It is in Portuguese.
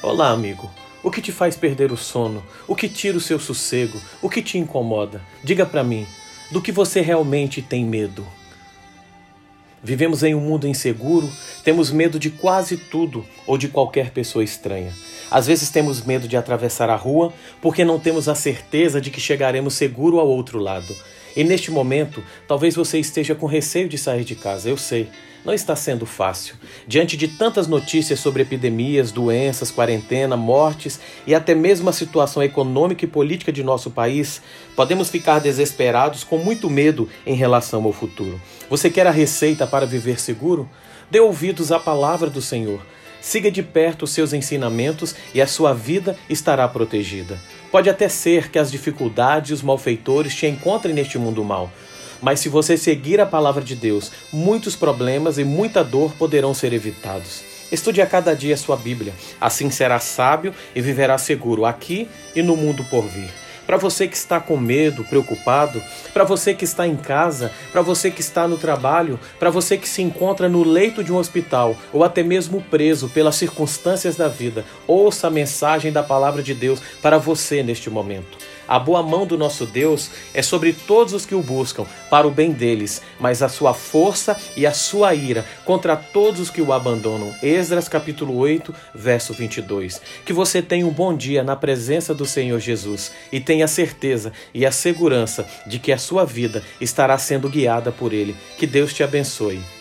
Olá, amigo. O que te faz perder o sono? O que tira o seu sossego? O que te incomoda? Diga para mim, do que você realmente tem medo? Vivemos em um mundo inseguro, temos medo de quase tudo ou de qualquer pessoa estranha. Às vezes temos medo de atravessar a rua porque não temos a certeza de que chegaremos seguro ao outro lado. E neste momento, talvez você esteja com receio de sair de casa, eu sei. Não está sendo fácil. Diante de tantas notícias sobre epidemias, doenças, quarentena, mortes e até mesmo a situação econômica e política de nosso país, podemos ficar desesperados com muito medo em relação ao futuro. Você quer a receita para viver seguro? Dê ouvidos à palavra do Senhor. Siga de perto os seus ensinamentos e a sua vida estará protegida. Pode até ser que as dificuldades e os malfeitores te encontrem neste mundo mal, mas se você seguir a palavra de Deus, muitos problemas e muita dor poderão ser evitados. Estude a cada dia a sua Bíblia, assim será sábio e viverá seguro aqui e no mundo por vir para você que está com medo, preocupado, para você que está em casa, para você que está no trabalho, para você que se encontra no leito de um hospital ou até mesmo preso pelas circunstâncias da vida. Ouça a mensagem da palavra de Deus para você neste momento. A boa mão do nosso Deus é sobre todos os que o buscam, para o bem deles, mas a sua força e a sua ira contra todos os que o abandonam. Esdras capítulo 8, verso 22. Que você tenha um bom dia na presença do Senhor Jesus e tenha certeza e a segurança de que a sua vida estará sendo guiada por ele. Que Deus te abençoe.